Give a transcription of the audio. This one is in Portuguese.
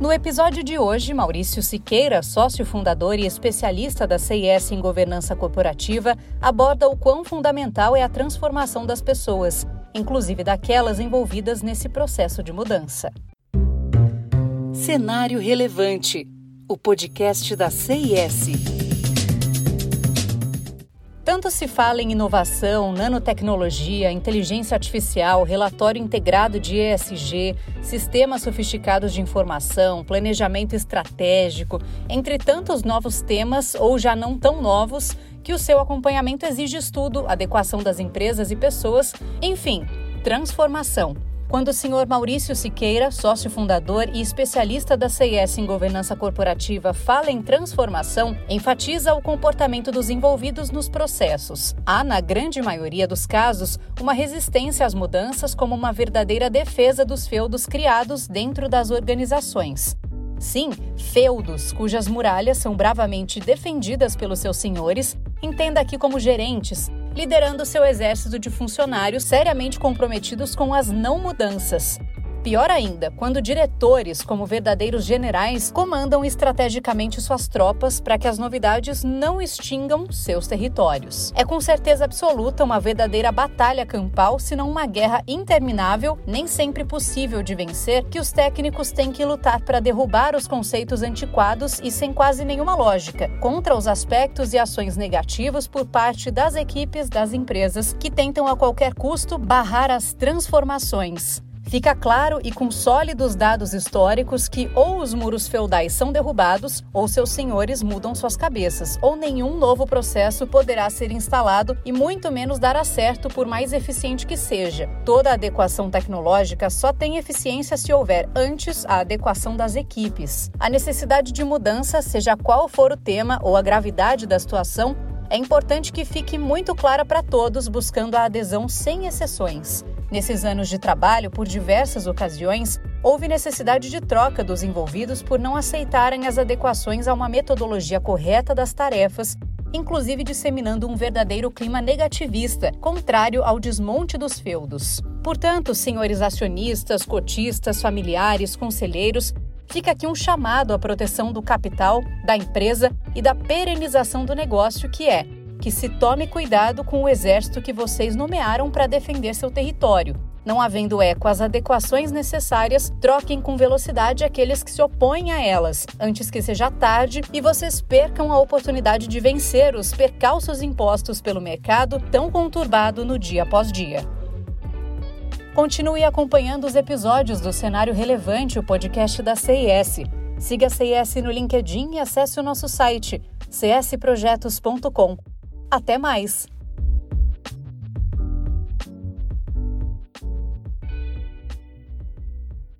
No episódio de hoje, Maurício Siqueira, sócio fundador e especialista da CIS em governança corporativa, aborda o quão fundamental é a transformação das pessoas, inclusive daquelas envolvidas nesse processo de mudança. Cenário Relevante, o podcast da CIS. Tanto se fala em inovação, nanotecnologia, inteligência artificial, relatório integrado de ESG, sistemas sofisticados de informação, planejamento estratégico, entre tantos novos temas ou já não tão novos, que o seu acompanhamento exige estudo, adequação das empresas e pessoas, enfim, transformação. Quando o senhor Maurício Siqueira, sócio fundador e especialista da CIS em governança corporativa, fala em transformação, enfatiza o comportamento dos envolvidos nos processos. Há, na grande maioria dos casos, uma resistência às mudanças como uma verdadeira defesa dos feudos criados dentro das organizações. Sim, feudos, cujas muralhas são bravamente defendidas pelos seus senhores, entenda aqui como gerentes, liderando seu exército de funcionários seriamente comprometidos com as não mudanças. Pior ainda, quando diretores, como verdadeiros generais, comandam estrategicamente suas tropas para que as novidades não extingam seus territórios. É com certeza absoluta uma verdadeira batalha campal, se não uma guerra interminável, nem sempre possível de vencer, que os técnicos têm que lutar para derrubar os conceitos antiquados e sem quase nenhuma lógica, contra os aspectos e ações negativos por parte das equipes das empresas que tentam a qualquer custo barrar as transformações. Fica claro e com sólidos dados históricos que ou os muros feudais são derrubados, ou seus senhores mudam suas cabeças, ou nenhum novo processo poderá ser instalado e muito menos dará certo por mais eficiente que seja. Toda adequação tecnológica só tem eficiência se houver antes a adequação das equipes. A necessidade de mudança, seja qual for o tema ou a gravidade da situação, é importante que fique muito clara para todos, buscando a adesão sem exceções. Nesses anos de trabalho, por diversas ocasiões, houve necessidade de troca dos envolvidos por não aceitarem as adequações a uma metodologia correta das tarefas, inclusive disseminando um verdadeiro clima negativista, contrário ao desmonte dos feudos. Portanto, senhores acionistas, cotistas, familiares, conselheiros, fica aqui um chamado à proteção do capital, da empresa e da perenização do negócio, que é que se tome cuidado com o exército que vocês nomearam para defender seu território. Não havendo eco às adequações necessárias, troquem com velocidade aqueles que se opõem a elas, antes que seja tarde e vocês percam a oportunidade de vencer os percalços impostos pelo mercado tão conturbado no dia após dia. Continue acompanhando os episódios do Cenário Relevante, o podcast da CIS. Siga a CIS no LinkedIn e acesse o nosso site csprojetos.com. Até mais!